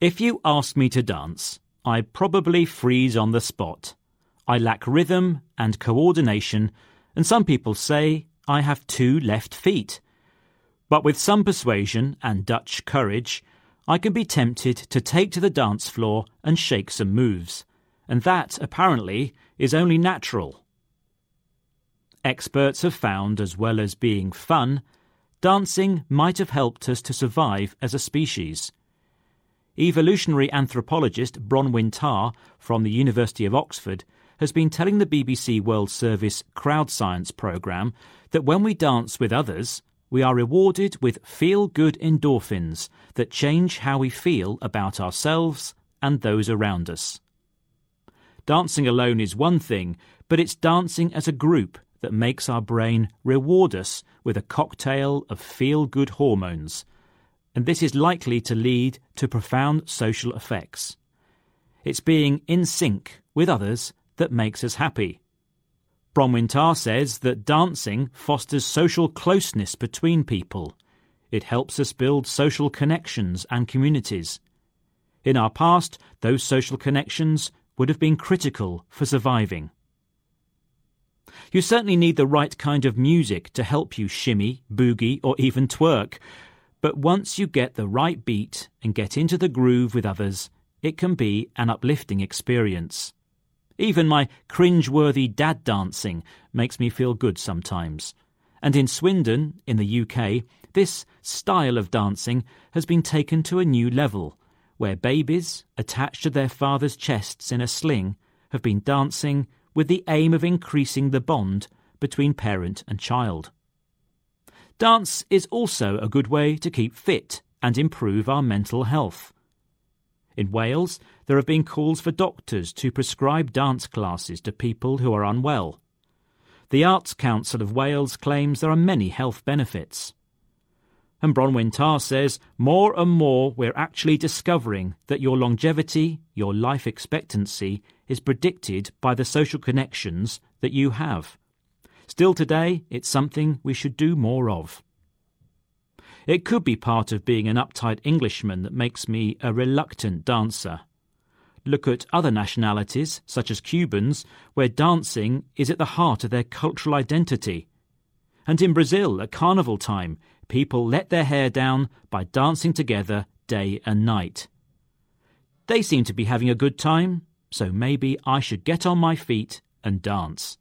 If you ask me to dance, I probably freeze on the spot. I lack rhythm and coordination, and some people say I have two left feet. But with some persuasion and Dutch courage, I can be tempted to take to the dance floor and shake some moves. And that, apparently, is only natural. Experts have found, as well as being fun, dancing might have helped us to survive as a species. Evolutionary anthropologist Bronwyn Tarr from the University of Oxford has been telling the BBC World Service Crowd Science programme that when we dance with others, we are rewarded with feel good endorphins that change how we feel about ourselves and those around us. Dancing alone is one thing, but it's dancing as a group that makes our brain reward us with a cocktail of feel good hormones, and this is likely to lead to profound social effects. It's being in sync with others that makes us happy. Bronwyn Tarr says that dancing fosters social closeness between people. It helps us build social connections and communities. In our past, those social connections would have been critical for surviving. You certainly need the right kind of music to help you shimmy, boogie, or even twerk. But once you get the right beat and get into the groove with others, it can be an uplifting experience. Even my cringe-worthy dad dancing makes me feel good sometimes. And in Swindon, in the UK, this style of dancing has been taken to a new level, where babies, attached to their fathers' chests in a sling, have been dancing with the aim of increasing the bond between parent and child. Dance is also a good way to keep fit and improve our mental health. In Wales, there have been calls for doctors to prescribe dance classes to people who are unwell. The Arts Council of Wales claims there are many health benefits. And Bronwyn Tarr says more and more we're actually discovering that your longevity, your life expectancy, is predicted by the social connections that you have. Still today, it's something we should do more of. It could be part of being an uptight Englishman that makes me a reluctant dancer. Look at other nationalities, such as Cubans, where dancing is at the heart of their cultural identity. And in Brazil, at carnival time, people let their hair down by dancing together day and night. They seem to be having a good time, so maybe I should get on my feet and dance.